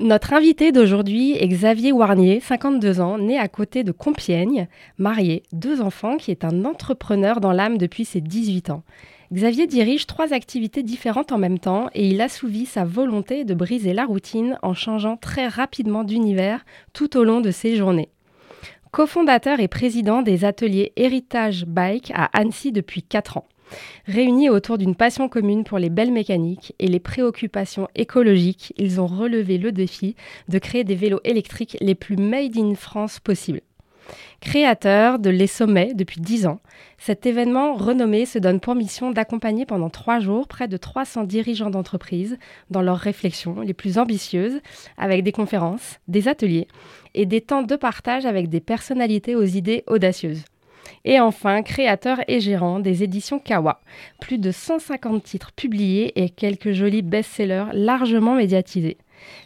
Notre invité d'aujourd'hui est Xavier Warnier, 52 ans, né à côté de Compiègne, marié, deux enfants, qui est un entrepreneur dans l'âme depuis ses 18 ans. Xavier dirige trois activités différentes en même temps et il assouvit sa volonté de briser la routine en changeant très rapidement d'univers tout au long de ses journées. Cofondateur et président des ateliers Héritage Bike à Annecy depuis 4 ans. Réunis autour d'une passion commune pour les belles mécaniques et les préoccupations écologiques, ils ont relevé le défi de créer des vélos électriques les plus made in France possibles. Créateur de Les Sommets depuis 10 ans, cet événement renommé se donne pour mission d'accompagner pendant trois jours près de 300 dirigeants d'entreprise dans leurs réflexions les plus ambitieuses, avec des conférences, des ateliers et des temps de partage avec des personnalités aux idées audacieuses. Et enfin, créateur et gérant des éditions Kawa. Plus de 150 titres publiés et quelques jolis best-sellers largement médiatisés.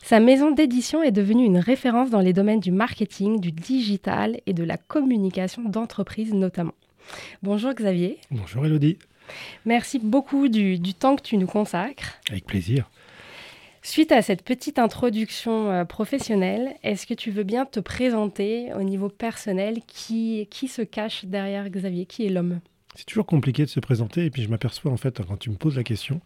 Sa maison d'édition est devenue une référence dans les domaines du marketing, du digital et de la communication d'entreprise notamment. Bonjour Xavier. Bonjour Elodie. Merci beaucoup du, temps que tu nous consacres. Avec plaisir. Suite à cette petite introduction euh, professionnelle, est-ce que tu veux bien te présenter au niveau personnel qui, qui se cache derrière Xavier? Qui est l'homme? C'est toujours compliqué de se présenter et puis je m'aperçois en fait quand tu me poses la question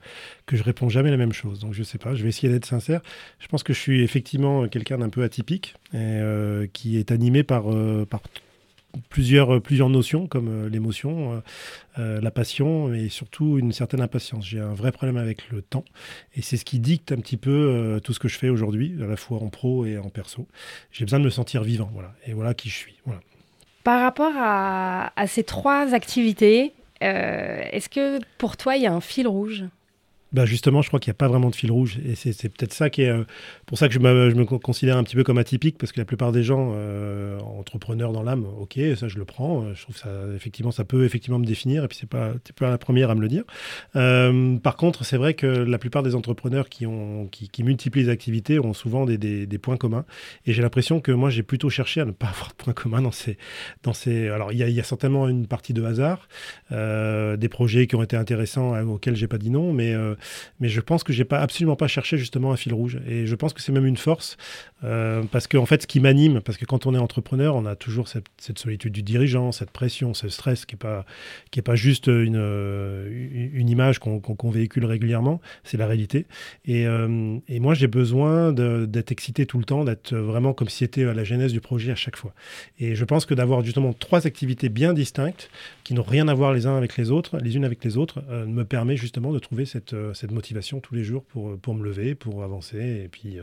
que je réponds jamais la même chose. Donc je sais pas, je vais essayer d'être sincère. Je pense que je suis effectivement quelqu'un d'un peu atypique et euh, qui est animé par, euh, par plusieurs, plusieurs notions comme euh, l'émotion, la passion et surtout une certaine impatience. J'ai un vrai problème avec le temps et c'est ce qui dicte un petit peu tout ce que je fais aujourd'hui, à la fois en pro et en perso. J'ai besoin de me sentir vivant, voilà. Et voilà qui je suis. Voilà. Par rapport à, ces trois activités, euh, est-ce que pour toi, il y a un fil rouge? Bah justement, je crois qu'il n'y a pas vraiment de fil rouge. Et c'est peut-être ça qui est. Euh, pour ça que je me, je me, considère un petit peu comme atypique, parce que la plupart des gens, euh, entrepreneurs dans l'âme, ok, ça je le prends. Euh, je trouve ça, effectivement, ça peut effectivement me définir, et puis c'est pas, pas la première à me le dire. par contre, c'est vrai que la plupart des entrepreneurs qui, ont, qui, qui multiplient les activités ont souvent des, des, des points communs. Et j'ai l'impression que moi, j'ai plutôt cherché à ne pas avoir de points communs dans ces. Dans ces alors, il y, a, y a certainement une partie de hasard, des projets qui ont été intéressants auxquels j'ai pas dit non, mais mais je pense que j'ai pas absolument pas cherché justement un fil rouge. Et je pense que c'est même une force euh, parce que en fait, ce qui m'anime, parce que quand on est entrepreneur, on a toujours cette, solitude du dirigeant, cette pression, ce stress qui est pas qui est pas juste une une image qu'on véhicule régulièrement, c'est la réalité. Et, euh, et moi, j'ai besoin d'être excité tout le temps, d'être vraiment comme si c'était à la genèse du projet à chaque fois. Et je pense que d'avoir justement trois activités bien distinctes qui n'ont rien à voir les uns avec les autres, les unes avec les autres, euh, me permet justement de trouver cette, cette motivation tous les jours pour, pour me lever, pour avancer et puis,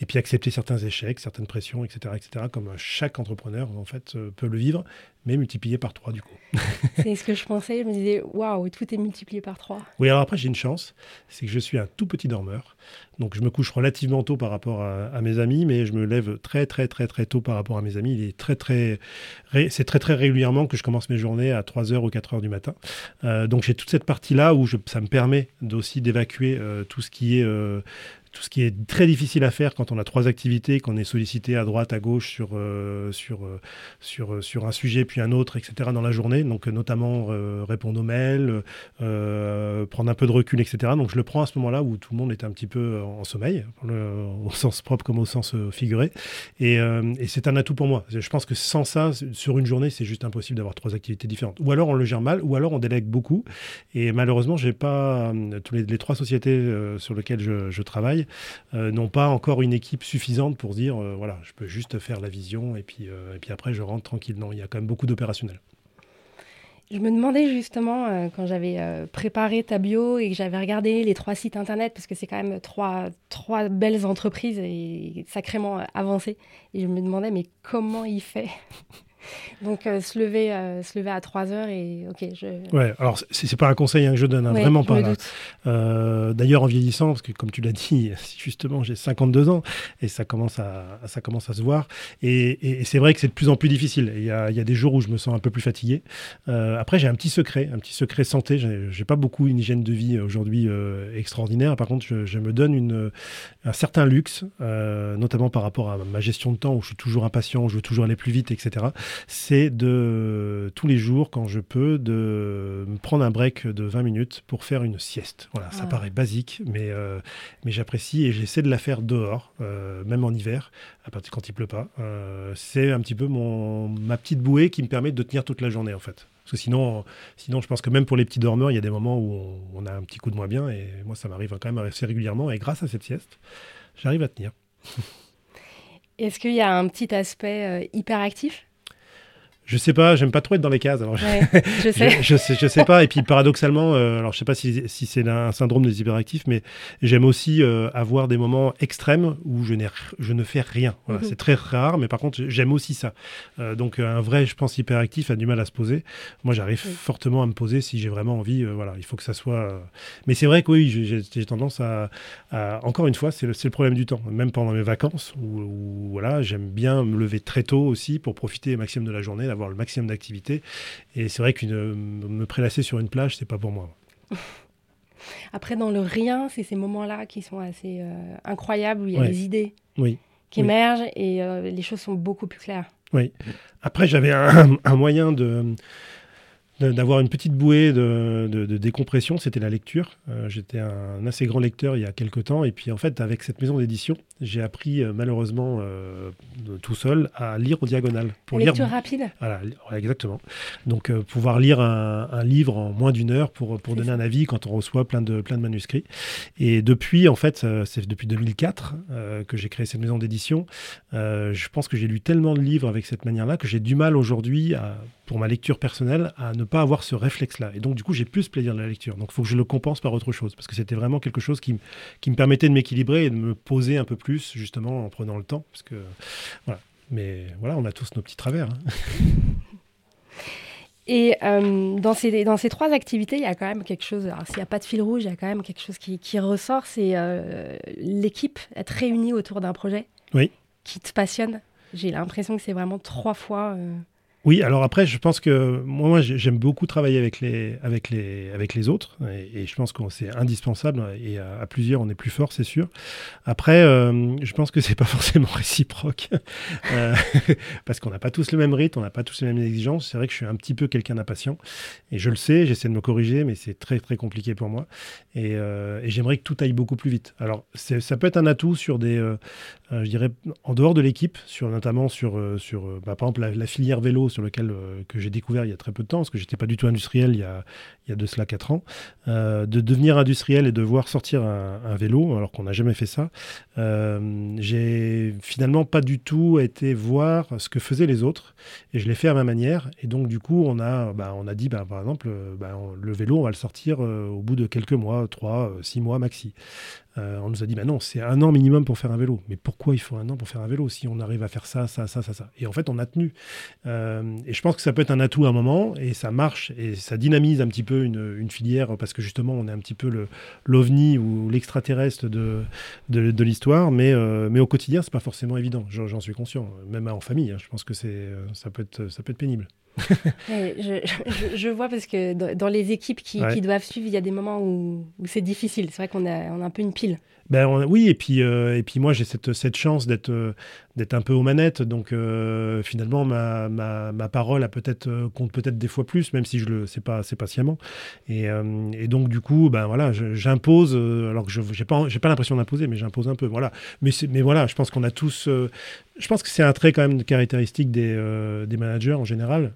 et puis accepter certains échecs, certaines pressions, etc., etc., comme chaque entrepreneur en fait euh, peut le vivre, mais multiplié par trois du coup. c'est ce que je pensais. Je me disais, waouh, tout est multiplié par trois. Oui, alors après j'ai une chance, c'est que je suis un tout petit dormeur, donc je me couche relativement tôt par rapport à, mes amis, mais je me lève très très très très tôt par rapport à mes amis. Il est très très, c'est très très régulièrement que je commence mes journées à 3h ou 4h du matin. Euh, donc j'ai toute cette partie là où je, ça me permet aussi d'évacuer euh, tout ce qui est tout ce qui est très difficile à faire quand on a trois activités, qu'on est sollicité à droite, à gauche sur, euh, sur, euh, sur, euh, sur un sujet puis un autre, etc. dans la journée. Donc notamment répondre aux mails, prendre un peu de recul, etc. Donc je le prends à ce moment-là où tout le monde est un petit peu en sommeil, au sens propre comme au sens figuré. Et, et c'est un atout pour moi. Je pense que sans ça, sur une journée, c'est juste impossible d'avoir trois activités différentes. Ou alors on le gère mal, ou alors on délègue beaucoup. Et malheureusement, j'ai pas tous les, trois sociétés sur lesquelles je travaille euh, n'ont pas encore une équipe suffisante pour dire euh, voilà, je peux juste faire la vision et puis, euh, et puis après je rentre tranquille. Non, il y a quand même beaucoup d'opérationnels. Je me demandais justement, quand j'avais préparé ta bio et que j'avais regardé les trois sites internet, parce que c'est quand même trois, trois belles entreprises et sacrément avancées, et je me demandais, mais comment il fait? Donc euh, se lever euh, se lever à 3 heures et ok je ouais alors c'est pas un conseil hein, que je donne hein, vraiment pas euh, d'ailleurs en vieillissant parce que comme tu l'as dit justement j'ai 52 ans et ça commence à ça commence à se voir et, et, c'est vrai que c'est de plus en plus difficile. Il y, a, il y a, des jours où je me sens un peu plus fatigué. Après j'ai un petit secret un petit secret santé. J'ai pas beaucoup une hygiène de vie aujourd'hui extraordinaire. Par contre je, je, me donne une un certain luxe notamment par rapport à ma gestion de temps où je suis toujours impatient où je veux toujours aller plus vite etc c'est de tous les jours, quand je peux, de me prendre un break de 20 minutes pour faire une sieste. Voilà, ça paraît basique, mais, euh, mais j'apprécie et j'essaie de la faire dehors, euh, même en hiver, à partir quand il pleut pas. Euh, c'est un petit peu mon, ma petite bouée qui me permet de tenir toute la journée, en fait. Parce que sinon, sinon, je pense que même pour les petits dormeurs, il y a des moments où on, on a un petit coup de moins bien. Et moi, ça m'arrive quand même assez régulièrement. Et grâce à cette sieste, j'arrive à tenir. Est-ce qu'il y a un petit aspect hyperactif? Je sais pas, j'aime pas trop être dans les cases. Alors je, sais. je, sais. je, sais. pas. Et puis paradoxalement, euh, alors je sais pas si, si c'est un syndrome des hyperactifs, mais j'aime aussi euh, avoir des moments extrêmes où je, je ne fais rien. Voilà, mhm. C'est très rare, mais par contre j'aime aussi ça. Euh, donc un vrai, je pense, hyperactif a du mal à se poser. Moi, j'arrive fortement à me poser si j'ai vraiment envie. voilà, il faut que ça soit. Mais c'est vrai que oui, j'ai tendance à, encore une fois, c'est le, le, problème du temps. Même pendant mes vacances, où, voilà, j'aime bien me lever très tôt aussi pour profiter au maximum de la journée avoir le maximum d'activité. Et c'est vrai que me prélasser sur une plage, c'est pas pour moi. Après, dans le rien, c'est ces moments-là qui sont assez euh, incroyables, où il y a des idées oui. qui émergent et euh, les choses sont beaucoup plus claires. Oui. Après, j'avais un, moyen de d'avoir une petite bouée de, décompression, c'était la lecture. Euh, j'étais un assez grand lecteur il y a quelques temps, et puis en fait, avec cette maison d'édition, j'ai appris euh, malheureusement euh, tout seul à lire au diagonale. Pour lecture rapide Voilà, exactement. Donc pouvoir lire un, livre en moins d'une heure pour, pour donner un avis quand on reçoit plein de, plein de manuscrits. Et depuis, en fait, c'est depuis 2004 que j'ai créé cette maison d'édition. je pense que j'ai lu tellement de livres avec cette manière-là que j'ai du mal aujourd'hui à pour ma lecture personnelle, à ne pas avoir ce réflexe-là. Et donc, du coup, j'ai plus plaisir de la lecture. Donc, il faut que je le compense par autre chose, parce que c'était vraiment quelque chose qui, qui me permettait de m'équilibrer et de me poser un peu plus, justement, en prenant le temps. Parce que, voilà. Mais voilà, on a tous nos petits travers. Hein. Et euh, dans, ces, dans ces trois activités, il y a quand même quelque chose, alors s'il n'y a pas de fil rouge, il y a quand même quelque chose qui, qui ressort, c'est euh, l'équipe, être réunie autour d'un projet oui. qui te passionne. J'ai l'impression que c'est vraiment trois fois... Euh, oui, alors après, je pense que moi, j'aime beaucoup travailler avec les, avec les, avec les autres, et, je pense que c'est indispensable, et à, plusieurs, on est plus fort, c'est sûr. Après, euh, je pense que c'est pas forcément réciproque, euh, parce qu'on n'a pas tous le même rythme, on n'a pas tous les mêmes exigences. C'est vrai que je suis un petit peu quelqu'un d'impatient, et je le sais, j'essaie de me corriger, mais c'est très, très compliqué pour moi, et, euh, j'aimerais que tout aille beaucoup plus vite. Alors, ça peut être un atout sur des, je dirais, en dehors de l'équipe, sur, notamment sur, sur bah, par exemple, la filière vélo, sur lequel euh, que j'ai découvert il y a très peu de temps, parce que j'étais pas du tout industriel il y a, il y a de cela 4 ans, euh, de devenir industriel et de voir sortir un, vélo, alors qu'on n'a jamais fait ça, euh, j'ai finalement pas du tout été voir ce que faisaient les autres, et je l'ai fait à ma manière, et donc du coup on a, bah, on a dit bah, par exemple, le vélo on va le sortir au bout de quelques mois, 3, 6 mois maxi. Euh, on nous a dit, bah non, c'est un an minimum pour faire un vélo. Mais pourquoi il faut un an pour faire un vélo si on arrive à faire ça, ça, ça, ça, ça? Et en fait, on a tenu. Euh, et je pense que ça peut être un atout à un moment, et ça marche, et ça dynamise un petit peu une, filière, parce que justement, on est un petit peu l'ovni ou l'extraterrestre de, de, l'histoire, mais, euh, mais au quotidien, c'est pas forcément évident. J'en suis conscient, même en famille. Hein, je pense que ça peut être, ça peut être pénible. je, vois parce que dans, les équipes qui, doivent suivre, il y a des moments où, c'est difficile. C'est vrai qu'on a, on a un peu une pile. Ben, oui, et puis, euh, et puis moi j'ai cette, cette chance d'être euh, un peu aux manettes, donc euh, finalement ma, ma, ma, parole a peut-être compte peut-être des fois plus, même si je le sais pas, c'est patiemment. Et, et, donc du coup, ben voilà, j'impose, alors que je j'ai pas pas l'impression d'imposer, mais j'impose un peu, voilà. Mais mais voilà, je pense qu'on a tous, je pense que c'est un trait quand même caractéristique des, des managers en général.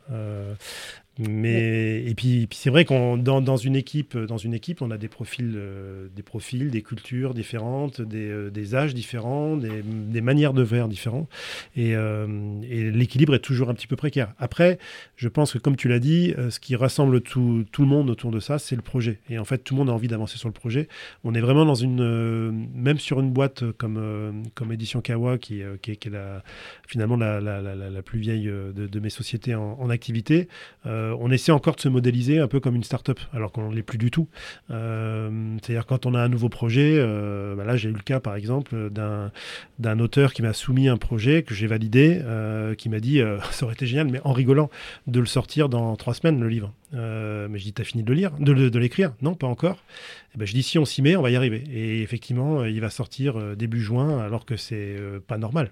Mais et puis, puis c'est vrai qu'on dans, dans, une équipe dans une équipe on a des profils euh, des profils des cultures différentes des, euh, des âges différents des, des, manières de faire différentes et, euh, et l'équilibre est toujours un petit peu précaire. Après je pense que comme tu l'as dit ce qui rassemble tout, tout, le monde autour de ça c'est le projet et en fait tout le monde a envie d'avancer sur le projet. On est vraiment dans une même sur une boîte comme comme Édition Kawa qui, qui, est, qui est la, finalement la, la, la, plus vieille de, de mes sociétés en, en activité. Euh, on essaie encore de se modéliser un peu comme une start-up, alors qu'on ne l'est plus du tout. Euh, c'est-à-dire quand on a un nouveau projet, euh, bah là j'ai eu le cas par exemple d'un auteur qui m'a soumis un projet que j'ai validé, qui m'a dit ça aurait été génial, mais en rigolant, de le sortir dans trois semaines le livre. Mais je dis t'as fini de le lire, de, l'écrire Non, pas encore. Eh ben, je dis si on s'y met, on va y arriver. Et effectivement, il va sortir début juin, alors que c'est pas normal.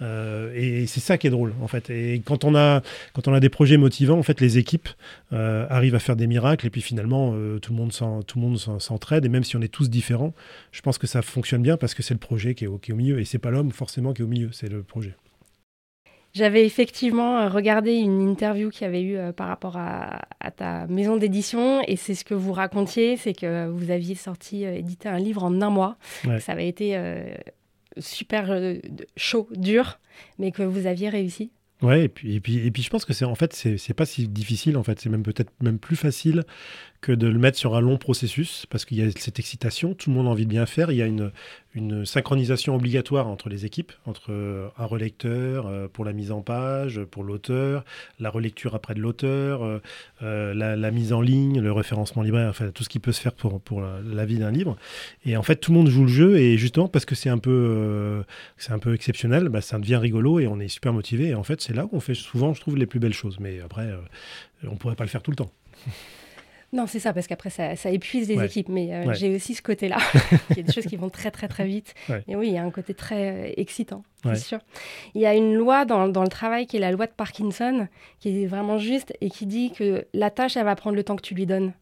et c'est ça qui est drôle en fait. Et quand on a quand on a des projets motivants, en fait, les équipes euh, arrivent à faire des miracles et puis finalement, euh, tout le monde s'entraide. Et même si on est tous différents, je pense que ça fonctionne bien parce que c'est le projet qui est, au, milieu. Et c'est pas l'homme forcément qui est au milieu, c'est le projet. J'avais effectivement euh, regardé une interview qu'il y avait eu par rapport à, ta maison d'édition et c'est ce que vous racontiez, c'est que vous aviez sorti, édité un livre en un mois. Ça avait été super chaud, dur, mais que vous aviez réussi. Ouais, et puis, et puis, et puis je pense que c'est en fait, c'est pas si difficile, en fait, c'est même peut-être même plus facile de le mettre sur un long processus, parce qu'il y a cette excitation, tout le monde a envie de bien faire, il y a une, synchronisation obligatoire entre les équipes, entre euh, un relecteur euh, pour la mise en page, pour l'auteur, la relecture après de l'auteur, euh, la, mise en ligne, le référencement libraire, enfin tout ce qui peut se faire pour, pour la, vie d'un livre. Et en fait, tout le monde joue le jeu, et justement parce que c'est un peu, un peu exceptionnel, bah, ça devient rigolo et on est super motivé. Et en fait, c'est là où on fait souvent, je trouve, les plus belles choses. Mais après, on ne pourrait pas le faire tout le temps. Non, c'est ça, parce qu'après, ça, épuise les équipes. Mais euh, j'ai aussi ce côté-là. il y a des choses qui vont très, très, très vite. Et oui, il y a un côté très euh, excitant, c'est sûr. Il y a une loi dans, dans, le travail qui est la loi de Parkinson, qui est vraiment juste et qui dit que la tâche, elle va prendre le temps que tu lui donnes.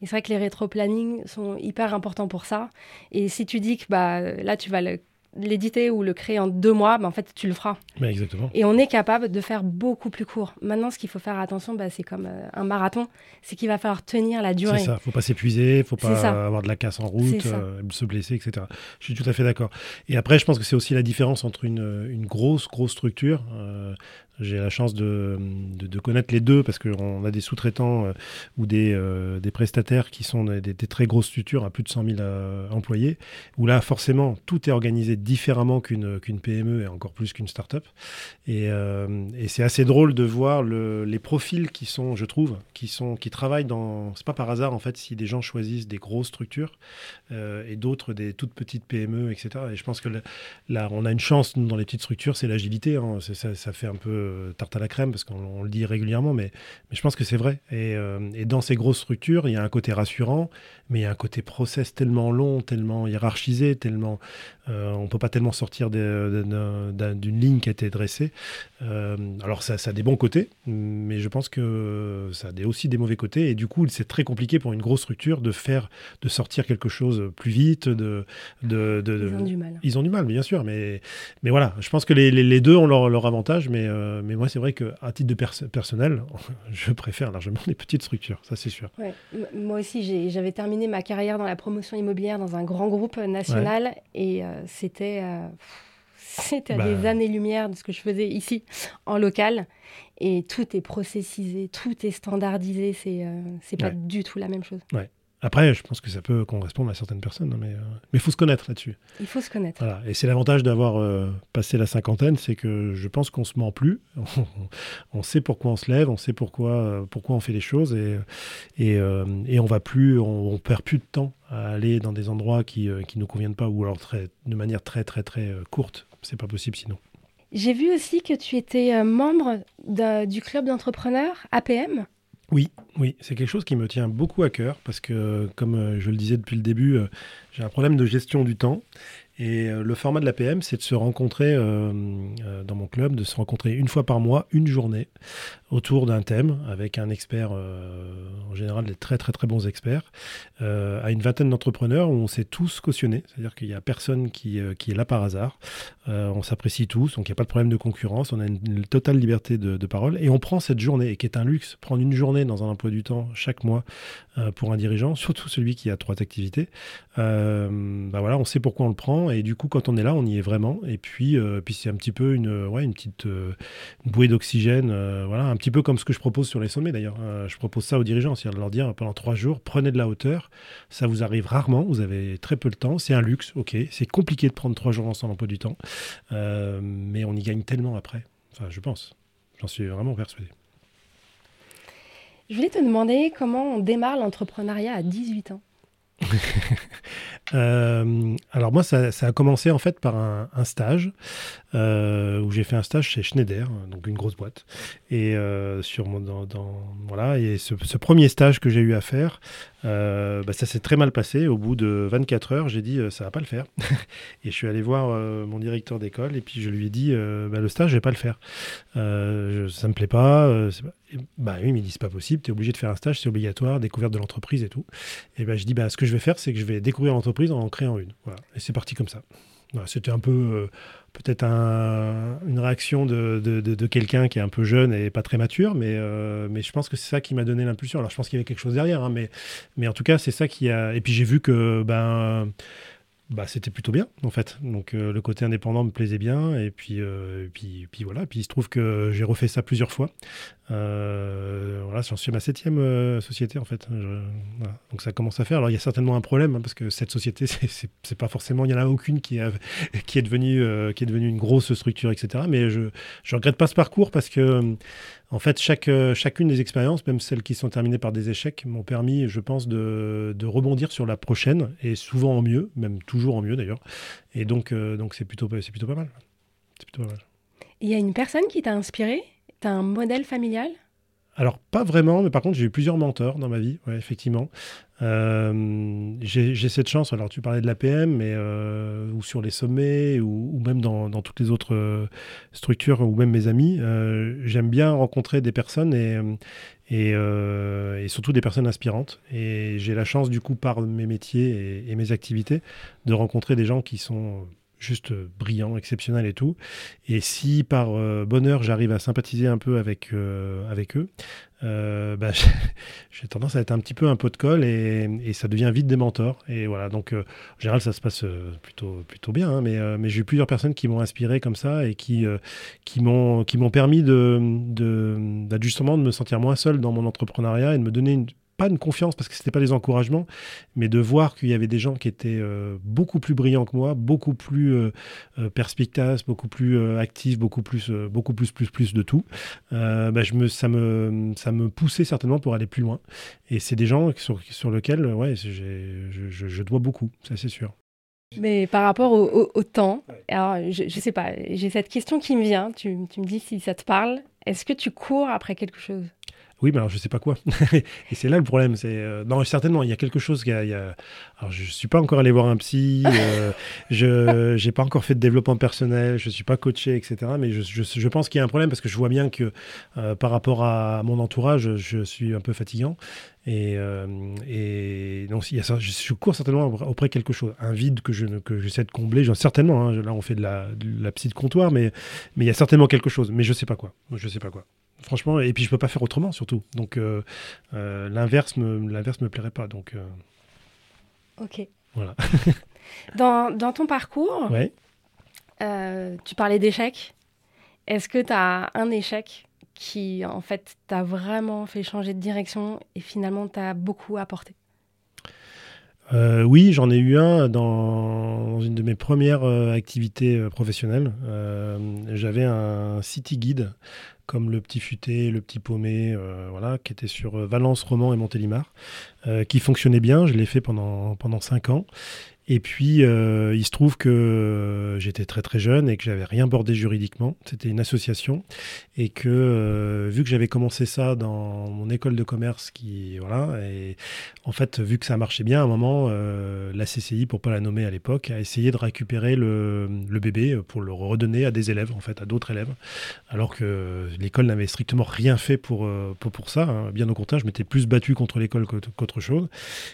Et c'est vrai que les rétro-plannings sont hyper importants pour ça. Et si tu dis que bah, là, tu vas le l'éditer ou le créer en deux mois, bah, en fait, tu le feras. exactement. Et on est capable de faire beaucoup plus court. Maintenant, ce qu'il faut faire attention, bah, c'est comme euh, un marathon, c'est qu'il va falloir tenir la durée. C'est ça, faut pas s'épuiser, il faut pas avoir de la casse en route, euh, se blesser, etc. Je suis tout à fait d'accord. Et après, je pense que c'est aussi la différence entre une, une grosse, grosse structure, euh, j'ai la chance de, de, connaître les deux parce qu'on a des sous-traitants euh, ou des, euh, des, prestataires qui sont des, très grosses structures à plus de 100 000 euh, employés, où là, forcément, tout est organisé différemment qu'une qu'une PME et encore plus qu'une start-up. Et, et c'est assez drôle de voir le, les profils qui sont, je trouve, qui, sont, qui travaillent dans. C'est pas par hasard, en fait, si des gens choisissent des grosses structures et d'autres des toutes petites PME, etc. Et je pense que là, on a une chance dans les petites structures, c'est l'agilité. Hein. Ça fait un peu euh, tarte à la crème, parce qu'on le dit régulièrement, mais, mais je pense que c'est vrai. Et, euh, et, dans ces grosses structures, il y a un côté rassurant, mais il y a un côté process tellement long, tellement hiérarchisé, tellement euh, on ne peut pas tellement sortir d'une ligne qui a été dressée. alors ça, ça, a des bons côtés, mais je pense que ça a aussi des mauvais côtés. Et du coup, c'est très compliqué pour une grosse structure de faire, de sortir quelque chose plus vite. De, de, ils ont du mal. Ils ont du mal, bien sûr. Mais, mais voilà, je pense que les, les, deux ont leur, leur avantage, mais, mais moi, c'est vrai qu'à titre de personnel, je préfère largement les petites structures, ça c'est sûr. Moi aussi, j'avais terminé ma carrière dans la promotion immobilière dans un grand groupe national et euh, c'était euh, c'était bah. des années-lumière de ce que je faisais ici en local. Et tout est processisé, tout est standardisé, c'est euh, c'est pas du tout la même chose. Ouais. Après, je pense que ça peut correspondre à certaines personnes, hein, mais euh, il faut se connaître là-dessus. Il faut se connaître. Voilà. Et c'est l'avantage d'avoir euh, passé la cinquantaine, c'est que je pense qu'on se ment plus. on sait pourquoi on se lève, on sait pourquoi, euh, pourquoi on fait les choses, et, et, et on va plus, on, perd plus de temps à aller dans des endroits qui ne nous conviennent pas, ou alors très, de manière très très très courte. C'est pas possible sinon. J'ai vu aussi que tu étais membre du club d'entrepreneurs APM. Oui, Oui, c'est quelque chose qui me tient beaucoup à cœur parce que, comme je le disais depuis le début, j'ai un problème de gestion du temps. Et le format de la PM, c'est de se rencontrer dans mon club, de se rencontrer une fois par mois, une journée, autour d'un thème avec un expert, euh, en général des très très très bons experts, euh, à une vingtaine d'entrepreneurs où on s'est tous cautionnés, c'est-à-dire qu'il n'y a personne qui, euh, qui, est là par hasard, on s'apprécie tous, donc il n'y a pas de problème de concurrence, on a une, totale liberté de, parole et on prend cette journée, et qui est un luxe, prendre une journée dans un emploi du temps chaque mois pour un dirigeant, surtout celui qui a trois activités, bah voilà, on sait pourquoi on le prend et du coup quand on est là, on y est vraiment. Et puis, puis c'est un petit peu une, ouais, une petite bouée d'oxygène, voilà, un petit peu comme ce que je propose sur les sommets d'ailleurs. Euh, je propose ça aux dirigeants, c'est-à-dire de leur dire pendant trois jours, prenez de la hauteur. Ça vous arrive rarement, vous avez très peu de temps, c'est un luxe, ok. C'est compliqué de prendre trois jours ensemble peu du temps, euh, mais on y gagne tellement après. Enfin, je pense. J'en suis vraiment persuadé. Je voulais te demander comment on démarre l'entrepreneuriat à 18 ans. Euh, alors moi, ça, a commencé en fait par un, stage euh, où j'ai fait un stage chez Schneider, donc une grosse boîte. Et euh, sur dans, voilà, et ce, premier stage que j'ai eu à faire, bah, ça s'est très mal passé. Au bout de 24 heures, j'ai dit ça va pas le faire. et je suis allé voir mon directeur d'école et puis je lui ai dit bah, le stage, je vais pas le faire. Je, ça me plaît pas. Bah oui, mais il dit c'est pas possible. Tu es obligé de faire un stage, c'est obligatoire, découverte de l'entreprise et tout. Et ben je dis bah ce que je vais faire, c'est que je vais découvrir l'entreprise en en créant une. Voilà. Et c'est parti comme ça. C'était un peu euh, peut-être une réaction de, de, quelqu'un qui est un peu jeune et pas très mature, mais, euh, mais je pense que c'est ça qui m'a donné l'impulsion. Alors je pense qu'il y avait quelque chose derrière, hein, mais, mais en tout cas c'est ça qui a... Et puis j'ai vu que ben, bah, c'était plutôt bien en fait. Donc euh, le côté indépendant me plaisait bien et puis, euh, puis, puis voilà. Puis il se trouve que j'ai refait ça plusieurs fois. Euh, voilà, j'en suis à ma septième société en fait. Donc ça commence à faire. Alors il y a certainement un problème hein, parce que cette société, c'est pas forcément, il y en a aucune qui, qui est devenue qui est devenue une grosse structure, etc. Mais je je regrette pas ce parcours parce que en fait, chaque, euh, chacune des expériences, même celles qui sont terminées par des échecs, m'ont permis, je pense, de, rebondir sur la prochaine, et souvent en mieux, même toujours en mieux d'ailleurs. Et donc, euh, donc c'est plutôt, pas mal. C'est plutôt pas mal. Il y a une personne qui t'a inspiré? Tu as un modèle familial? Alors, pas vraiment, mais par contre, j'ai eu plusieurs mentors dans ma vie, effectivement. Euh, j'ai cette chance, alors tu parlais de l'APM, mais euh, ou sur les sommets, ou, même dans, toutes les autres euh, structures, ou même mes amis, j'aime bien rencontrer des personnes et, surtout des personnes inspirantes. Et j'ai la chance, du coup, par mes métiers et mes activités, de rencontrer des gens qui sont juste brillant, exceptionnel et tout. Et si par euh, bonheur j'arrive à sympathiser un peu avec, euh, avec eux, euh, bah, j'ai tendance à être un petit peu un pot de colle et, ça devient vite des mentors. Et voilà, donc en général ça se passe plutôt, plutôt bien, hein, mais, j'ai eu plusieurs personnes qui m'ont inspiré comme ça et qui, qui m'ont permis de, de, de me sentir moins seul dans mon entrepreneuriat et de me donner une pas une confiance parce que c'était pas des encouragements, mais de voir qu'il y avait des gens qui étaient euh, beaucoup plus brillants que moi, beaucoup plus euh, euh perspicaces, beaucoup plus actifs, beaucoup plus, beaucoup plus, plus, plus de tout. Bah, je me, ça me, ça me poussait certainement pour aller plus loin. Et c'est des gens sur, lesquels, ouais, je, je, dois beaucoup, ça c'est sûr. Mais par rapport au, temps, alors je, je sais pas, j'ai cette question qui me vient. Tu, tu me dis si ça te parle. Est-ce que tu cours après quelque chose? Oui, mais alors je sais pas quoi. et c'est là le problème. C'est euh, non, certainement, il y a quelque chose. Qui a, Alors, je suis pas encore allé voir un psy. euh, je j'ai pas encore fait de développement personnel. Je suis pas coaché, etc. Mais je, je, je pense qu'il y a un problème parce que je vois bien que euh, par rapport à mon entourage, je suis un peu fatigant. Et, et donc, il y a, je, cours certainement auprès de quelque chose, un vide que je que j'essaie de combler. Certainement, hein, là on fait de la, de la psy de comptoir, mais mais il y a certainement quelque chose. Mais je sais pas quoi. Je sais pas quoi franchement, et puis je peux pas faire autrement surtout. Donc euh, euh, l'inverse me l'inverse me plairait pas. Donc euh, ok. Voilà. dans, dans, ton parcours, ouais. tu parlais d'échecs. Est-ce que tu as un échec qui en fait t'a vraiment fait changer de direction et finalement t'a beaucoup apporté? Oui, j'en ai eu un dans une de mes premières activités professionnelles. J'avais un city guide comme le petit futé, le petit paumé, euh, voilà, qui était sur euh, Valence, Romans et Montélimar, euh, qui fonctionnait bien. Je l'ai fait pendant, pendant cinq ans. Et puis, euh, il se trouve que j'étais très très jeune et que j'avais rien bordé juridiquement. C'était une association et que euh, vu que j'avais commencé ça dans mon école de commerce, qui voilà, et en fait, vu que ça marchait bien, à un moment, euh, la CCI, pour pas la nommer à l'époque, a essayé de récupérer le, bébé pour le redonner à des élèves, en fait, à d'autres élèves, alors que l'école n'avait strictement rien fait pour pour, pour ça. Hein. Bien au contraire, je m'étais plus battu contre l'école qu'autre chose.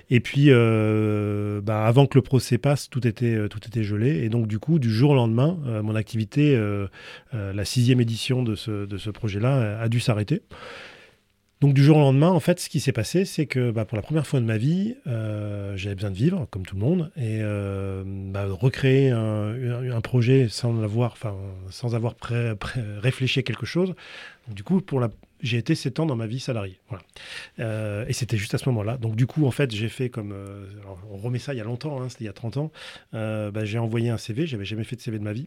Et puis, bah, avant que le procès passe, tout était, euh, tout était gelé. Et donc, du coup, du jour au lendemain, euh, mon activité, euh, la sixième édition de ce, de ce projet-là, a dû s'arrêter. Donc du jour au lendemain, en fait, ce qui s'est passé, c'est que bah, pour la première fois de ma vie, j'avais besoin de vivre, comme tout le monde, et bah, recréer un, projet sans avoir, sans avoir réfléchi à quelque chose. du coup, pour la, j'ai été 7 ans dans ma vie salariée. Voilà. Euh, et c'était juste à ce moment-là. Donc, du coup, en fait, j'ai fait comme. Euh, on remet ça il y a longtemps, hein, c'était il y a 30 ans. Euh, bah, j'ai envoyé un CV. J'avais jamais fait de CV de ma vie.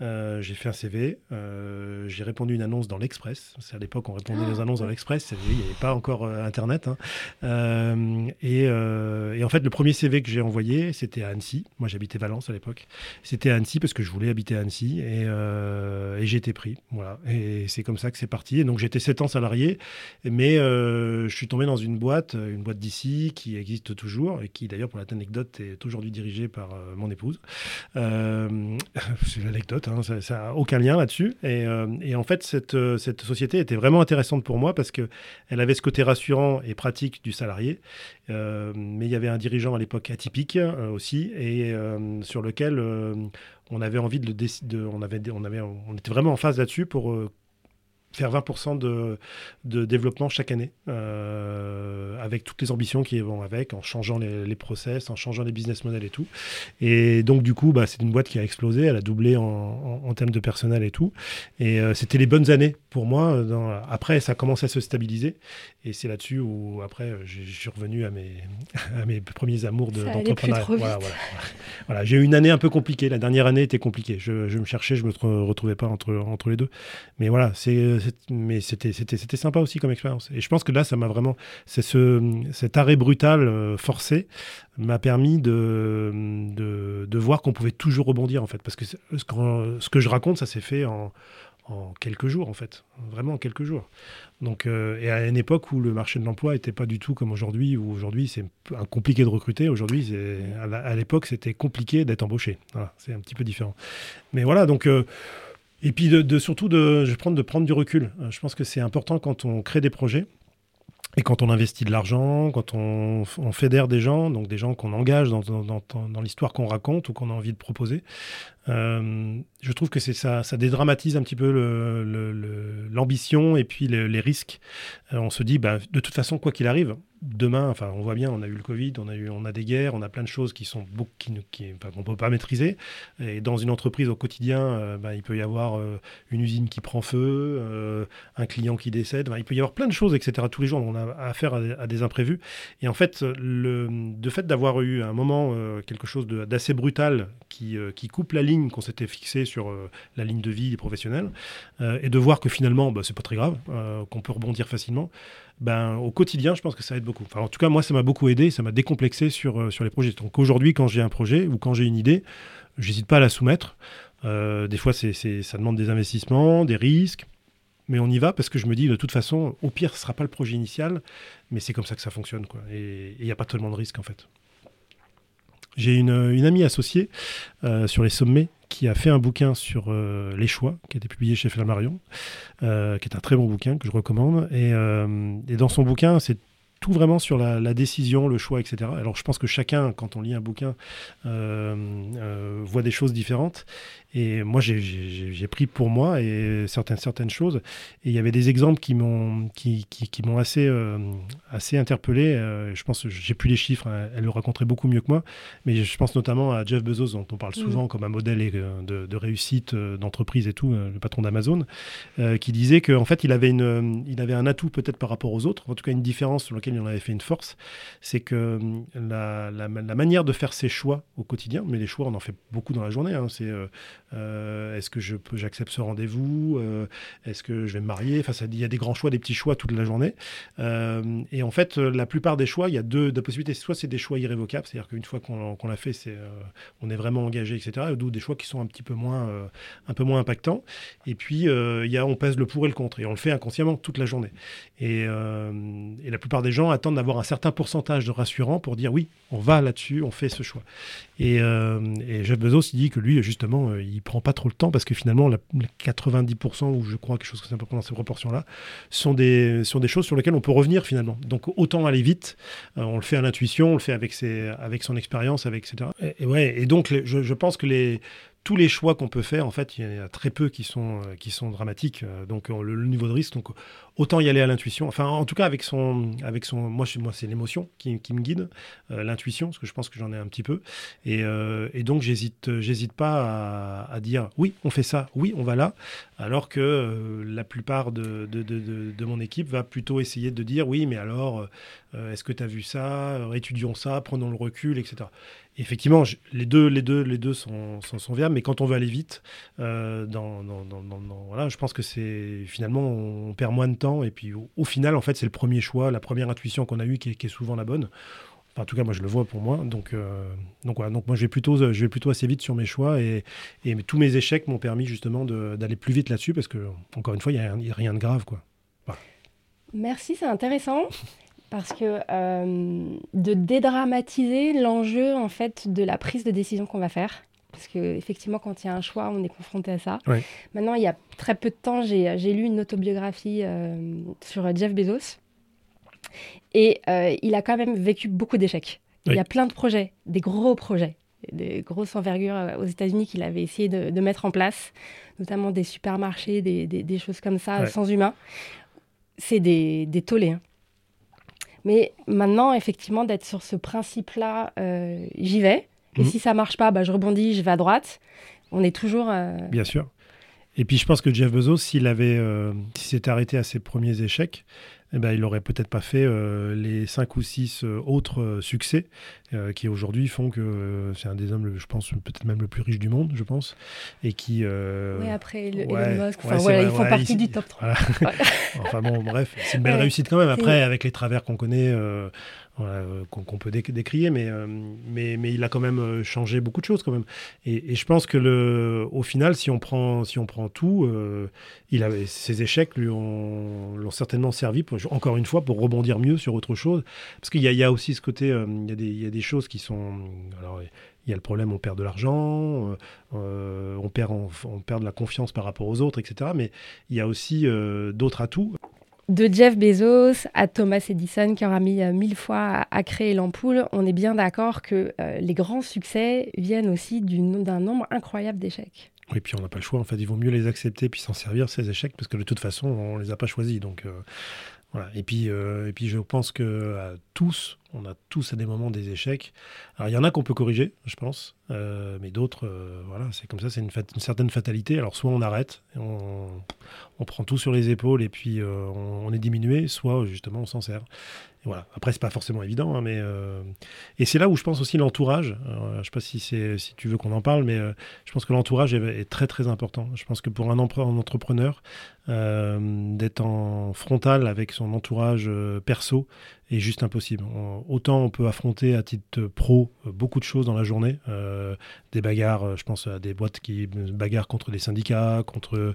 j'ai fait un CV. j'ai répondu une annonce dans l'Express. C'est à l'époque, on répondait aux annonces dans l'Express. Il n'y avait pas encore Internet. Hein. Et, et, en fait, le premier CV que j'ai envoyé, c'était à Annecy. Moi, j'habitais Valence à l'époque. C'était à Annecy parce que je voulais habiter à Annecy. Et, et j'ai été pris. Voilà. Et c'est comme ça que c'est parti. Et donc, j'étais 7 ans salarié, mais euh, je suis tombé dans une boîte, euh, une boîte d'ici qui existe toujours et qui d'ailleurs pour l'anecdote est aujourd'hui dirigée par euh, mon épouse. c'est l'anecdote, hein, ça n'a aucun lien là-dessus. Et, en fait, cette, société était vraiment intéressante pour moi parce qu'elle avait ce côté rassurant et pratique du salarié, mais il y avait un dirigeant à l'époque atypique aussi et sur lequel on avait envie de le décider, on avait, on était vraiment en phase là-dessus pour faire 20% de, de, développement chaque année, euh, avec toutes les ambitions qui vont avec, en changeant les, les, process, en changeant les business models et tout. Et donc, du coup, bah, c'est une boîte qui a explosé, elle a doublé en, en, termes de personnel et tout. Et euh, c'était les bonnes années pour moi. Dans, après, ça a commencé à se stabiliser. Et c'est là-dessus où, après, je suis revenu à mes, à mes premiers amours d'entrepreneuriat. voilà, voilà, voilà. J'ai eu une année un peu compliquée. La dernière année était compliquée. Je, je me cherchais, je me retrouvais pas entre, entre les deux. Mais voilà, c'est mais c'était sympa aussi comme expérience. Et je pense que là, ça m'a vraiment, ce cet arrêt brutal euh, forcé m'a permis de, de, de voir qu'on pouvait toujours rebondir en fait, parce que ce, que je raconte, ça s'est fait en, en quelques jours en fait, vraiment en quelques jours. Donc, euh, et à une époque où le marché de l'emploi n'était pas du tout comme aujourd'hui, où aujourd'hui c'est compliqué de recruter. Aujourd'hui, à l'époque c'était compliqué d'être embauché. C'est un petit peu différent. Mais voilà, donc euh, et puis de, surtout de, prendre, du recul. Euh, je pense que c'est important quand on crée des projets et quand on investit de l'argent, quand on, fédère des gens, donc des gens qu'on engage dans l'histoire qu'on raconte ou qu'on a envie de proposer, euh, je trouve que c'est ça, ça dédramatise un petit peu l'ambition et puis les risques. Euh, on se dit, bah, de toute façon, quoi qu'il arrive, demain, enfin, on voit bien, on a eu le Covid, on a eu, on a des guerres, on a plein de choses qui sont qui, qui qu'on peut pas maîtriser. Et dans une entreprise au quotidien, euh, bah, il peut y avoir une usine qui prend feu, un client qui décède. il peut y avoir plein de choses, etc. Tous les jours, on a affaire à, des imprévus. Et en fait, le de fait d'avoir eu un moment quelque chose d'assez brutal qui, qui coupe la ligne qu'on s'était fixé sur euh, la ligne de vie des professionnels, euh, et de voir que finalement, bah, c'est pas très grave, euh, qu'on peut rebondir facilement, ben, au quotidien, je pense que ça aide beaucoup. Enfin, en tout cas, moi, ça m'a beaucoup aidé, ça m'a décomplexé sur, sur les projets. Donc aujourd'hui, quand j'ai un projet ou quand j'ai une idée, j'hésite pas à la soumettre. des fois, c'est, ça demande des investissements, des risques, mais on y va parce que je me dis, de toute façon, au pire, ce sera pas le projet initial, mais c'est comme ça que ça fonctionne. Quoi. Et il n'y a pas tellement de risques, en fait. J'ai une, amie associée euh, sur les sommets qui a fait un bouquin sur euh, les choix, qui a été publié chez Flammarion, euh, qui est un très bon bouquin que je recommande. Et, et dans son bouquin, c'est tout vraiment sur la, décision, le choix, etc. Alors je pense que chacun, quand on lit un bouquin, euh, euh, voit des choses différentes. Et moi, j'ai pris pour moi et certaines, certaines choses. Et il y avait des exemples qui m'ont qui, qui, qui m'ont assez, euh, assez interpellé. je pense, j'ai plus les chiffres, hein, elle le raconterait beaucoup mieux que moi. Mais je pense notamment à Jeff Bezos, dont on parle mmh. souvent comme un modèle de, de réussite d'entreprise et tout, le patron d'Amazon, qui disait qu'en fait, il avait, une, il avait un atout peut-être par rapport aux autres, en tout cas une différence sur laquelle Cyril en avait fait une force, c'est que hum, la, manière de faire ses choix au quotidien, mais les choix, on en fait beaucoup dans la journée. Hein, c'est est-ce que je j'accepte ce rendez-vous Est-ce que je vais me marier Enfin, il y a des grands choix, des petits choix toute la journée. et en fait, la plupart des choix, il y a deux, possibilités. Soit c'est des choix irrévocables, c'est-à-dire qu'une fois qu'on l'a fait, on est vraiment engagé, etc. D'où des choix qui sont un petit peu moins, un peu moins impactants. Et puis, il on pèse le pour et le contre. Et on le fait inconsciemment toute la journée. Euh, et la plupart des gens attendent d'avoir un certain pourcentage de rassurant pour dire oui, on va là-dessus, on fait ce choix. Et, euh, et Jeff Bezos, il dit que lui, justement, euh, il prend pas trop le temps parce que finalement, la, 90%, ou je crois quelque chose que c'est un peu dans ces proportions-là, sont des, sont des choses sur lesquelles on peut revenir finalement. Donc autant aller vite, on le fait à l'intuition, on le fait avec, ses, avec son expérience, avec, etc. Et, ouais, et donc je, je pense que les, tous les choix qu'on peut faire, en fait, il y a très peu qui sont, euh, qui sont dramatiques. Euh, donc, euh, le, niveau de risque, donc autant y aller à l'intuition. Enfin, en tout cas, avec son, avec son, moi, moi, c'est l'émotion qui, qui, me guide, l'intuition, parce que je pense que j'en ai un petit peu. Et, et donc, j'hésite, j'hésite pas à, dire oui, on fait ça, oui, on va là, alors que la plupart de, de, de, de, mon équipe va plutôt essayer de dire oui, mais alors, est-ce que tu as vu ça? Étudions ça, prenons le recul, etc effectivement, les deux, les deux, les deux sont, sont, viables, mais quand on veut aller vite, euh, dans, voilà, je pense que c'est finalement on perd moins de et puis au, final, en fait, c'est le premier choix, la première intuition qu'on a eue qui est, souvent la bonne. en tout cas, moi, je le vois pour moi. Donc, euh, donc voilà. Donc moi, je vais plutôt, je vais plutôt assez vite sur mes choix et, et tous mes échecs m'ont permis justement d'aller plus vite là-dessus parce que encore une fois, il n'y a, rien de grave, quoi. Merci, c'est intéressant parce que euh, de dédramatiser l'enjeu en fait de la prise de décision qu'on va faire. Parce que effectivement, quand il y a un choix, on est confronté à ça. Maintenant, il y a très peu de temps, j'ai lu une autobiographie euh, sur Jeff Bezos. Et euh, il a quand même vécu beaucoup d'échecs. Il y a plein de projets, des gros projets, des grosses envergures aux États-Unis qu'il avait essayé de, mettre en place, notamment des supermarchés, des, choses comme ça, sans humains. C'est des, des tollés. Hein. Mais maintenant, effectivement, d'être sur ce principe-là, euh, j'y vais. Et mhm. si ça marche pas, bah, je rebondis, je vais à droite. On est toujours. Euh, Bien sûr. Et puis je pense que Jeff Bezos, s'il avait, euh, s'était arrêté à ses premiers échecs, eh ben, il n'aurait peut-être pas fait euh, les cinq ou six euh, autres euh, succès qui aujourd'hui font que c'est un des hommes, je pense, peut-être même le plus riche du monde, je pense, et qui... oui, après le, Elon Musk, ils font partie du top 3. enfin bon, bref, c'est une belle réussite quand même. Après, avec les travers qu'on connaît, qu'on peut décrier, mais, mais, mais, il a quand même changé beaucoup de choses quand même. Et, je pense que le, au final, si on prend, si on prend tout, il avait, ses échecs lui l'ont certainement servi, pour, encore une fois, pour rebondir mieux sur autre chose. Parce qu'il y, y, a aussi ce côté, il, y a des, il, y a des, choses qui sont... Alors, il y a le problème, on perd de l'argent, on, perd, on, perd de la confiance par rapport aux autres, etc. Mais il y a aussi d'autres atouts de Jeff Bezos à Thomas Edison qui aura mis euh, mille fois à, créer l'ampoule, on est bien d'accord que euh, les grands succès viennent aussi d'un nombre incroyable d'échecs. Oui, puis on n'a pas le choix. En fait, il vaut mieux les accepter puis s'en servir ces échecs parce que de toute façon, on les a pas choisis. Donc euh, Et puis, et puis, je pense que tous, on a tous à des moments des échecs. Alors, il y en a qu'on peut corriger, je pense, mais d'autres, voilà, c'est comme ça, c'est une, certaine fatalité. Alors, soit on arrête, on, on prend tout sur les épaules et puis euh, on, est diminué, soit justement on s'en sert. Voilà. Après, c'est pas forcément évident, hein, mais euh, et c'est là où je pense aussi l'entourage. je sais pas si c'est si tu veux qu'on en parle, mais euh, je pense que l'entourage est, très très important. Je pense que pour un, entrepreneur, d'être en frontal avec son entourage perso est juste impossible. autant on peut affronter à titre pro beaucoup de choses dans la journée, des bagarres. Je pense à des boîtes qui bagarrent contre des syndicats, contre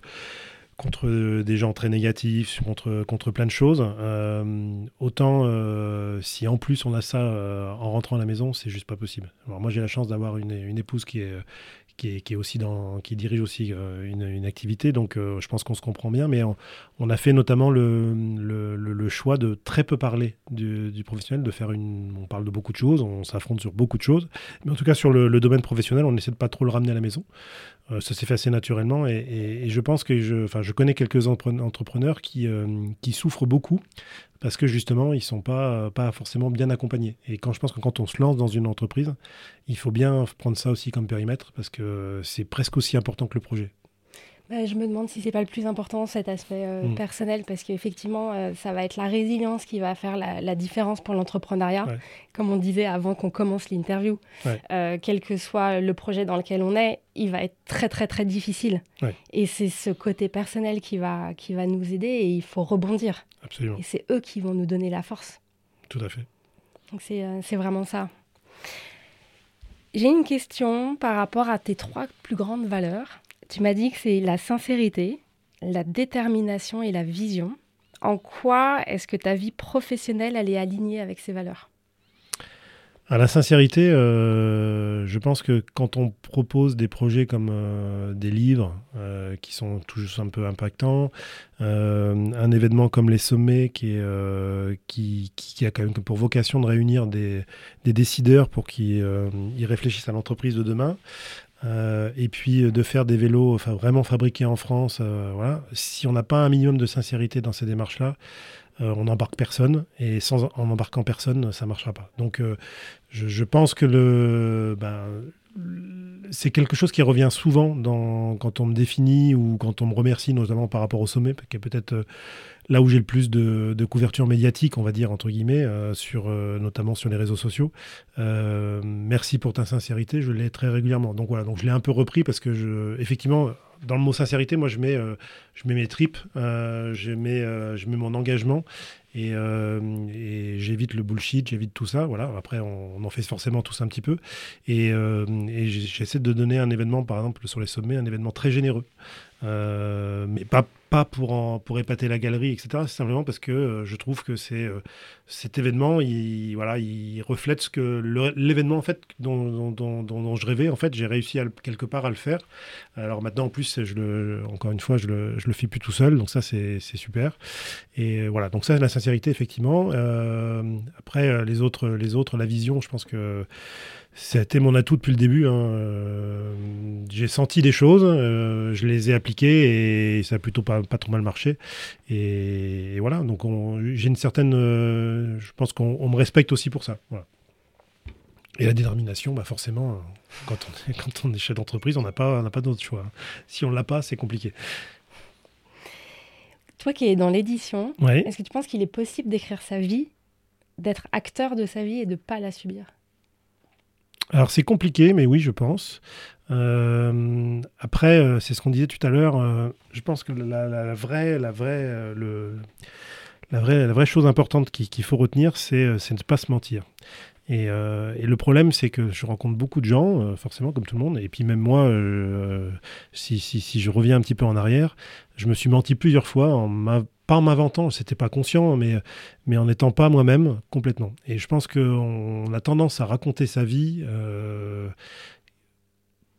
contre des gens très négatifs, contre, contre plein de choses. Euh, autant euh, si en plus on a ça euh, en rentrant à la maison, c'est juste pas possible. Alors moi j'ai la chance d'avoir une, une, épouse qui est, qui est, qui est, aussi dans, qui dirige aussi une, une activité, donc je pense qu'on se comprend bien, mais on, a fait notamment le, le, choix de très peu parler du, du, professionnel, de faire une... On parle de beaucoup de choses, on s'affronte sur beaucoup de choses, mais en tout cas sur le, domaine professionnel, on essaie de pas trop le ramener à la maison. Euh, ça s'est fait assez naturellement et, je pense que je, connais quelques entrepreneurs qui, euh, qui souffrent beaucoup parce que justement, ils ne sont pas, pas forcément bien accompagnés. Et quand je pense que quand on se lance dans une entreprise, il faut bien prendre ça aussi comme périmètre parce que c'est presque aussi important que le projet. Bah, Je me demande si c'est pas le plus important cet aspect euh, mm. personnel parce qu'effectivement, euh, ça va être la résilience qui va faire la, différence pour l'entrepreneuriat. Comme on disait avant qu'on commence l'interview, euh, quel que soit le projet dans lequel on est, il va être très très très difficile. Et c'est ce côté personnel qui va, qui va nous aider et il faut rebondir. Absolument. Et c'est eux qui vont nous donner la force. Tout à fait. Donc c'est vraiment ça. J'ai une question par rapport à tes trois plus grandes valeurs. Tu m'as dit que c'est la sincérité, la détermination et la vision. En quoi est-ce que ta vie professionnelle elle est alignée avec ces valeurs? À la sincérité, euh, je pense que quand on propose des projets comme euh, des livres euh, qui sont toujours un peu impactants, un événement comme les sommets qui, a quand même pour vocation de réunir des, des décideurs pour qu'ils réfléchissent à l'entreprise de demain, euh, et puis euh, de faire des vélos vraiment fabriqués en France. Euh, voilà. Si on n'a pas un minimum de sincérité dans ces démarches-là, on n'embarque personne. Et sans en embarquant personne, ça ne marchera pas. Donc je, pense que le, ben, c'est quelque chose qui revient souvent dans, quand on me définit ou quand on me remercie, notamment par rapport au sommet, qui est peut-être là où j'ai le plus de, couverture médiatique, on va dire, entre guillemets, euh, sur, euh, notamment sur les réseaux sociaux. Euh, merci pour ta sincérité, je l'ai très régulièrement. Donc voilà, donc je l'ai un peu repris parce que, effectivement, dans le mot sincérité, moi, je mets, je mets mes tripes, je, mets, je mets mon engagement et, j'évite le bullshit, j'évite tout ça. Voilà. Après, on, en fait forcément tous un petit peu. Et j'essaie de donner un événement, par exemple, sur les sommets, un événement très généreux. Euh, mais pas, pas pour, pour épater la galerie, etc. C'est simplement parce que euh, je trouve que c'est euh, cet événement, il, voilà, il reflète ce que l'événement en fait dont, dont, dont, je rêvais. En fait, j'ai réussi quelque part à le faire. Alors maintenant, en plus, je le, encore une fois, je le, je le fais plus tout seul, donc ça c'est super. Et voilà, donc ça, la sincérité, effectivement. après, les autres, les autres, la vision, je pense que c'était mon atout depuis le début. Hein. Euh, j'ai senti des choses, euh, je les ai appliquées et ça a plutôt pas, pas trop mal marché. Et, voilà, donc j'ai une certaine. Euh, je pense qu'on me respecte aussi pour ça. Et la détermination, bah forcément, quand on est, quand on est chef d'entreprise, on n'a pas, pas d'autre choix. Si on ne l'a pas, c'est compliqué. Toi qui es dans l'édition, est-ce que tu penses qu'il est possible d'écrire sa vie, d'être acteur de sa vie et de ne pas la subir? Alors c'est compliqué, mais oui, je pense. Euh, après, euh, c'est ce qu'on disait tout à l'heure. Euh, je pense que la, vraie, la vraie, le, la vraie, la vraie chose importante qu'il faut retenir, c'est ne pas se mentir. Et, et le problème, c'est que je rencontre beaucoup de gens, forcément, comme tout le monde. Et puis même moi, si, si, si, je reviens un petit peu en arrière, je me suis menti plusieurs fois en pas en m'inventant, c'était pas conscient, mais, en n'étant pas moi-même complètement. Et je pense qu'on a tendance à raconter sa vie euh,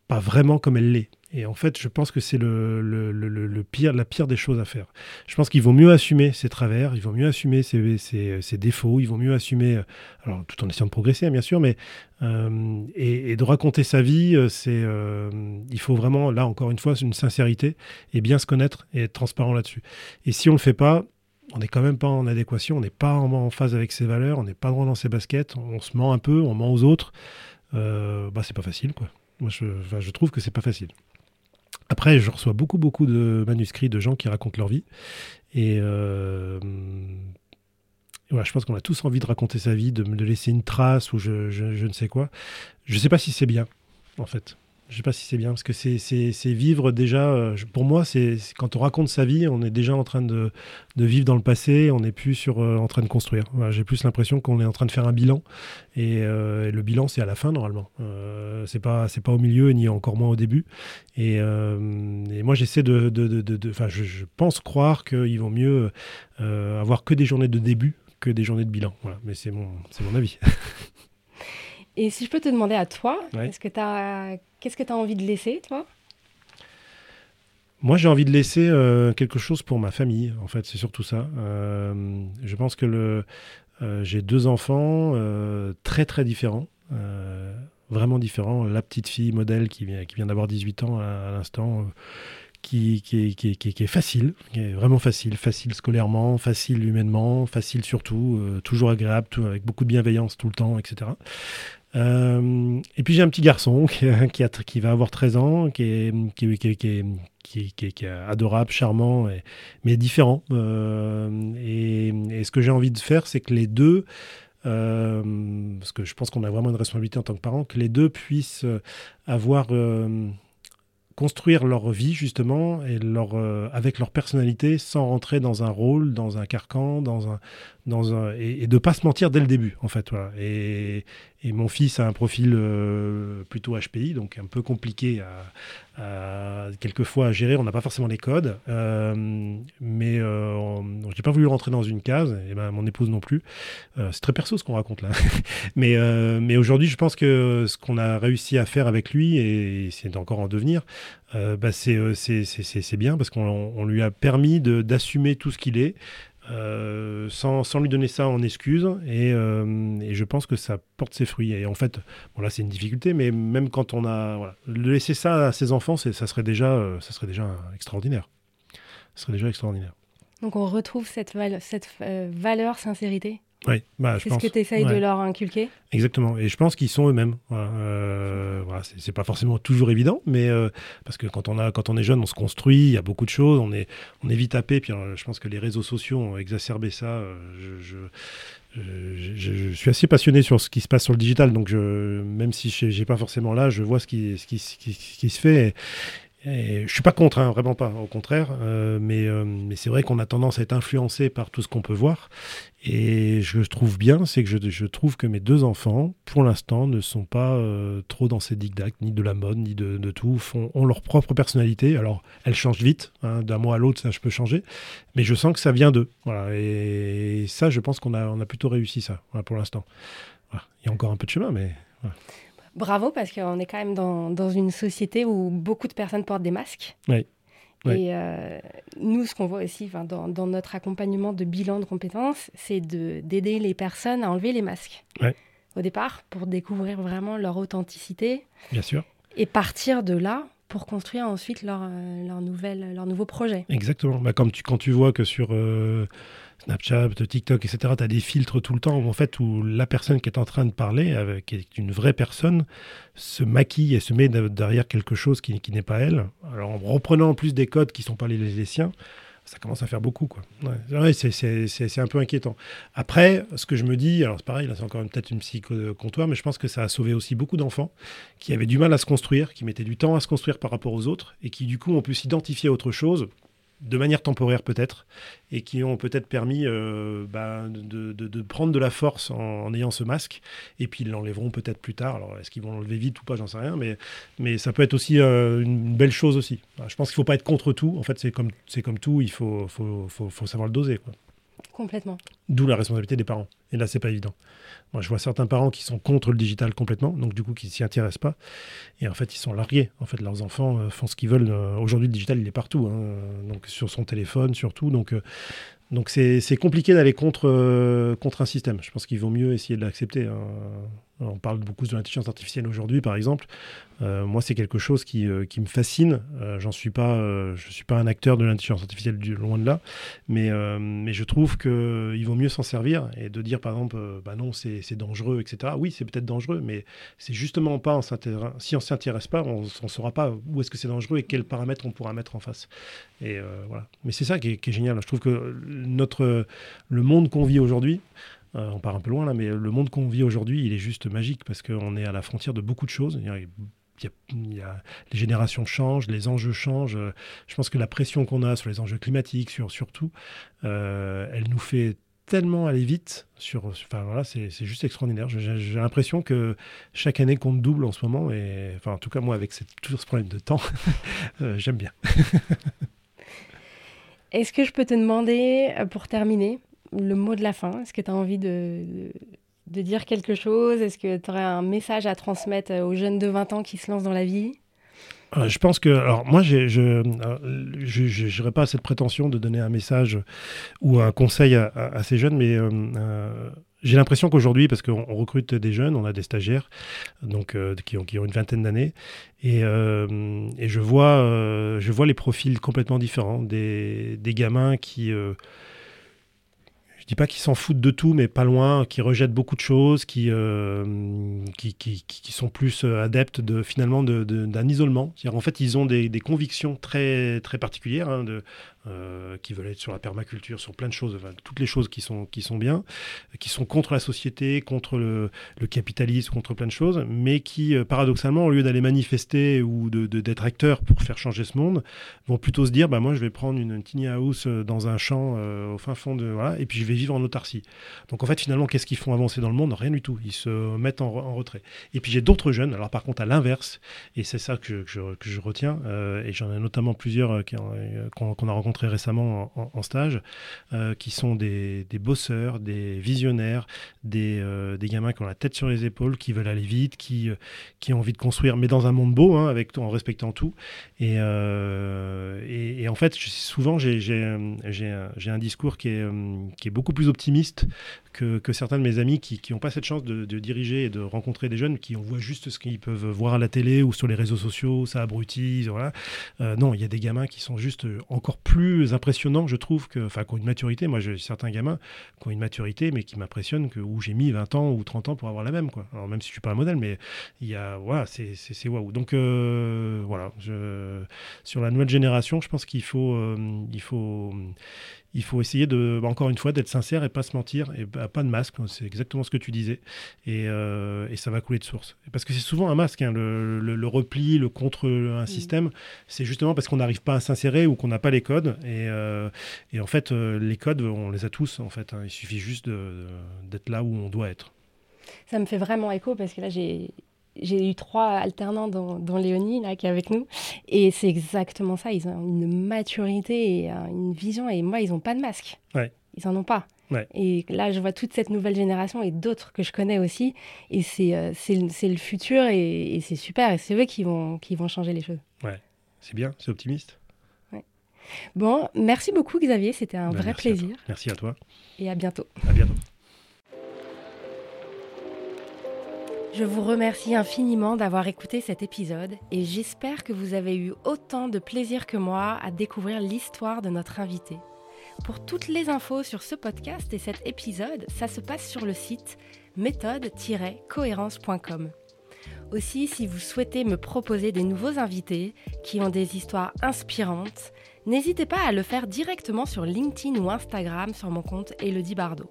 pas vraiment comme elle l'est. Et en fait, je pense que c'est le, pire, la pire des choses à faire. Je pense qu'il vaut mieux assumer ses travers, il vaut mieux assumer ses, défauts, il vaut mieux assumer, alors tout en essayant de progresser, bien sûr, mais euh, et, de raconter sa vie, euh, c'est, il faut vraiment, là encore une fois, une sincérité et bien se connaître et être transparent là-dessus. Et si on le fait pas, on n'est quand même pas en adéquation, on n'est pas en, phase avec ses valeurs, on n'est pas droit dans ses baskets, on, se ment un peu, on ment aux autres. Euh, bah, c'est pas facile, quoi. Moi, je, je trouve que c'est pas facile. Après, je reçois beaucoup, beaucoup de manuscrits de gens qui racontent leur vie. Et euh, voilà, je pense qu'on a tous envie de raconter sa vie, de, laisser une trace ou je ne sais quoi. Je ne sais pas si c'est bien, en fait. Je ne sais pas si c'est bien, parce que c'est vivre déjà. Euh, pour moi, c'est quand on raconte sa vie, on est déjà en train de, vivre dans le passé, on n'est plus euh, en train de construire. J'ai plus l'impression qu'on est en train de faire un bilan, et, euh, le bilan, c'est à la fin, normalement. Euh, c'est pas, au milieu, ni encore moins au début. Et, moi, j'essaie de. de, je, pense croire qu'il vaut mieux avoir que des journées de début que des journées de bilan. Voilà, mais c'est mon avis. Et si je peux te demander à toi, qu'est-ce que tu as, qu'est-ce que tu as envie de laisser, toi? Moi, j'ai envie de laisser euh, quelque chose pour ma famille, en fait, c'est surtout ça. Euh, je pense que le, euh, j'ai deux enfants très très différents, vraiment différents. La petite fille modèle qui vient, qui vient d'avoir 18 ans à, l'instant, qui, qui, qui, qui, est facile, qui est vraiment facile, facile scolairement, facile humainement, facile surtout, toujours agréable, avec beaucoup de bienveillance tout le temps, etc. et puis j'ai un petit garçon qui, va avoir 13 ans, qui est, adorable, charmant, mais différent. et, et, ce que j'ai envie de faire, c'est que les deux euh, parce que je pense qu'on a vraiment une responsabilité en tant que parents, que les deux puissent euh, avoir euh, construire leur vie justement et avec leur personnalité sans rentrer dans un rôle, dans un carcan, dans un et, et de pas se mentir dès le début en fait et mon fils a un profil euh, plutôt HPI, donc un peu compliqué à, quelquefois à gérer. On n'a pas forcément les codes, euh, mais euh, je n'ai pas voulu rentrer dans une case, et ben, mon épouse non plus. c'est très perso ce qu'on raconte là. mais mais aujourd'hui, je pense que ce qu'on a réussi à faire avec lui, et c'est encore en devenir, bah c'est bien parce qu'on lui a permis d'assumer tout ce qu'il est. Euh, sans, sans, lui donner ça en excuse. Et, euh, et, je pense que ça porte ses fruits. Et en fait, bon là c'est une difficulté, mais même quand on a voilà, laisser ça à ses enfants, ça serait déjà, euh, ça serait déjà extraordinaire. Ça serait déjà extraordinaire. Donc on retrouve cette, cette valeur sincérité? Oui, bah, c'est ce que tu essayes de leur inculquer? Exactement. Et je pense qu'ils sont eux-mêmes. Voilà. Euh, voilà, c'est pas forcément toujours évident, mais euh, parce que quand on, a, quand on est jeune, on se construit, il y a beaucoup de choses, on est, on est vite tapé. Puis euh, je pense que les réseaux sociaux ont exacerbé ça. je, je, suis assez passionné sur ce qui se passe sur le digital, donc je, même si je n'ai pas forcément là, je vois ce qui, ce qui, ce qui, se fait. Et je suis pas contre, hein, vraiment pas, au contraire. Euh, mais euh, mais c'est vrai qu'on a tendance à être influencé par tout ce qu'on peut voir. Et je trouve bien, c'est que je, trouve que mes deux enfants, pour l'instant, ne sont pas euh, trop dans ces dictats, ni de la mode, ni de, tout, font, ont leur propre personnalité. Alors, elles changent vite, hein, d'un mois à l'autre, ça je peux changer. Mais je sens que ça vient d'eux. Et, ça, je pense qu'on a, plutôt réussi ça, pour l'instant. Il y a encore un peu de chemin, mais. Bravo, parce qu'on est quand même dans, dans, une société où beaucoup de personnes portent des masques. Oui. Et euh, nous, ce qu'on voit aussi dans, dans, notre accompagnement de bilan de compétences, c'est d'aider les personnes à enlever les masques. Au départ, pour découvrir vraiment leur authenticité. Bien sûr. Et partir de là pour construire ensuite leur, euh, leur, nouvelle, leur nouveau projet. Exactement. Bah, comme tu, quand tu vois que sur... Euh, Snapchat, TikTok, etc., tu as des filtres tout le temps où, en fait, où la personne qui est en train de parler, qui est une vraie personne, se maquille et se met derrière quelque chose qui, n'est pas elle. Alors, en reprenant en plus des codes qui ne sont pas les, siens, ça commence à faire beaucoup. Quoi. C'est un peu inquiétant. Après, ce que je me dis, alors c'est pareil, c'est encore peut-être une psycho-comptoir, mais je pense que ça a sauvé aussi beaucoup d'enfants qui avaient du mal à se construire, qui mettaient du temps à se construire par rapport aux autres, et qui du coup ont pu s'identifier à autre chose de manière temporaire peut-être, et qui ont peut-être permis euh, bah, de, prendre de la force en, ayant ce masque, et puis ils l'enlèveront peut-être plus tard. Alors est-ce qu'ils vont l'enlever vite ou pas, j'en sais rien, mais, mais ça peut être aussi euh, une belle chose aussi. je pense qu'il ne faut pas être contre tout, en fait c'est comme, comme tout, il faut, faut, faut, faut savoir le doser. Quoi. Complètement. D'où la responsabilité des parents. Et là, c'est pas évident. Moi, je vois certains parents qui sont contre le digital complètement, donc du coup, qui s'y intéressent pas. Et en fait, ils sont largués. En fait, leurs enfants euh, font ce qu'ils veulent. Euh, aujourd'hui, le digital, il est partout. Hein. donc sur son téléphone, surtout. Donc, euh, donc c'est compliqué d'aller contre, contre un système. Je pense qu'il vaut mieux essayer de l'accepter. Hein. On parle beaucoup de l'intelligence artificielle aujourd'hui, par exemple. Euh, moi, c'est quelque chose qui, euh, qui me fascine. Euh, j'en suis pas, je suis pas un acteur de l'intelligence artificielle du, loin de là, mais, mais je trouve qu'il vaut mieux s'en servir et de dire, par exemple, bah non, c'est dangereux, etc. Oui, c'est peut-être dangereux, mais c'est justement pas, si on s'intéresse pas, on ne saura pas où est-ce que c'est dangereux et quels paramètres on pourra mettre en face. Et voilà. Mais c'est ça qui est, qui est, génial. Je trouve que notre, le monde qu'on vit aujourd'hui, euh, on part un peu loin là, mais le monde qu'on vit aujourd'hui, il est juste magique parce qu'on est à la frontière de beaucoup de choses. Les générations changent, les enjeux changent. Je pense que la pression qu'on a sur les enjeux climatiques, sur, surtout, euh, elle nous fait tellement aller vite. Sur, enfin voilà, c'est juste extraordinaire. J'ai l'impression que chaque année compte double en ce moment. Et enfin, en tout cas, moi, avec cette, toujours ce problème de temps, euh, j'aime bien. Est-ce que je peux te demander, pour terminer, le mot de la fin. Est-ce que tu as envie de, dire quelque chose? Est-ce que tu aurais un message à transmettre aux jeunes de 20 ans qui se lancent dans la vie? Euh, je pense que, alors moi, je n'aurais pas cette prétention de donner un message ou un conseil à, ces jeunes, mais euh, euh, j'ai l'impression qu'aujourd'hui, parce qu'on recrute des jeunes, on a des stagiaires donc, qui, ont, une vingtaine d'années, et, je, vois, les profils complètement différents, des gamins qui dis pas qu'ils s'en foutent de tout, mais pas loin, qui rejettent beaucoup de choses, qui, qui, sont plus adeptes de, finalement d'un isolement. En fait, ils ont des, convictions très, très particulières, hein, de, euh, qui veulent être sur la permaculture, sur plein de choses, toutes les choses qui sont, qui sont bien, qui sont contre la société, contre le, capitalisme, contre plein de choses, mais qui, euh, paradoxalement, au lieu d'aller manifester ou d'être de, acteurs pour faire changer ce monde, vont plutôt se dire, bah, moi, je vais prendre une, tiny house euh, dans un champ au fin fond de... Voilà, et puis je vais vivre en autarcie. Donc, en fait, finalement, qu'est-ce qu'ils font avancer dans le monde? Rien du tout. Ils se mettent en, retrait. Et puis, j'ai d'autres jeunes, alors par contre, à l'inverse, et c'est ça que je, retiens, et j'en ai notamment plusieurs qu'on a rencontrés très récemment en, stage, euh, qui sont des, des, bosseurs, des visionnaires, des, euh, des, gamins qui ont la tête sur les épaules, qui veulent aller vite, qui, euh, qui ont envie de construire, mais dans un monde beau, hein, avec, en respectant tout. Et, et, en fait, souvent, j'ai un discours qui est, qui est beaucoup plus optimiste que, que, certains de mes amis qui n'ont pas cette chance de, diriger et de rencontrer des jeunes qui on voit juste ce qu'ils peuvent voir à la télé ou sur les réseaux sociaux, ça abrutise, voilà. non, il y a des gamins qui sont juste encore plus impressionnant, je trouve, que, enfin, qui ont une maturité. Moi, j'ai certains gamins qui ont une maturité, mais qui m'impressionnent, que, où j'ai mis 20 ans ou 30 ans pour avoir la même, quoi. Alors, même si je suis pas un modèle, mais il y a, voilà, c'est waouh. Donc, euh, voilà, je, sur la nouvelle génération, je pense qu'il faut, euh, il faut, il faut essayer de, encore une fois, d'être sincère et pas se mentir et pas de masque. C'est exactement ce que tu disais. Et, euh, et, ça va couler de source. Parce que c'est souvent un masque, hein, le, le, repli, le contre un mm. système. C'est justement parce qu'on n'arrive pas à s'insérer ou qu'on n'a pas les codes. Et, euh, et en fait, euh, les codes, on les a tous. En fait, hein. il suffit juste d'être là où on doit être. Ça me fait vraiment écho parce que là, j'ai j'ai eu trois alternants dans, Léonie, là, qui est avec nous. Et c'est exactement ça. Ils ont une maturité et une vision. Et moi, ils n'ont pas de masque. Ils n'en ont pas. Et là, je vois toute cette nouvelle génération et d'autres que je connais aussi. Et c'est euh, le futur et, c'est super. Et c'est eux qui vont, qui vont changer les choses. Ouais, c'est bien, c'est optimiste. Bon, merci beaucoup Xavier, c'était un ben, vrai plaisir. merci à toi. Et à bientôt. À bientôt. Je vous remercie infiniment d'avoir écouté cet épisode et j'espère que vous avez eu autant de plaisir que moi à découvrir l'histoire de notre invité. Pour toutes les infos sur ce podcast et cet épisode, ça se passe sur le site méthode-cohérence.com. Aussi, si vous souhaitez me proposer des nouveaux invités qui ont des histoires inspirantes, n'hésitez pas à le faire directement sur LinkedIn ou Instagram sur mon compte Elodie Bardot.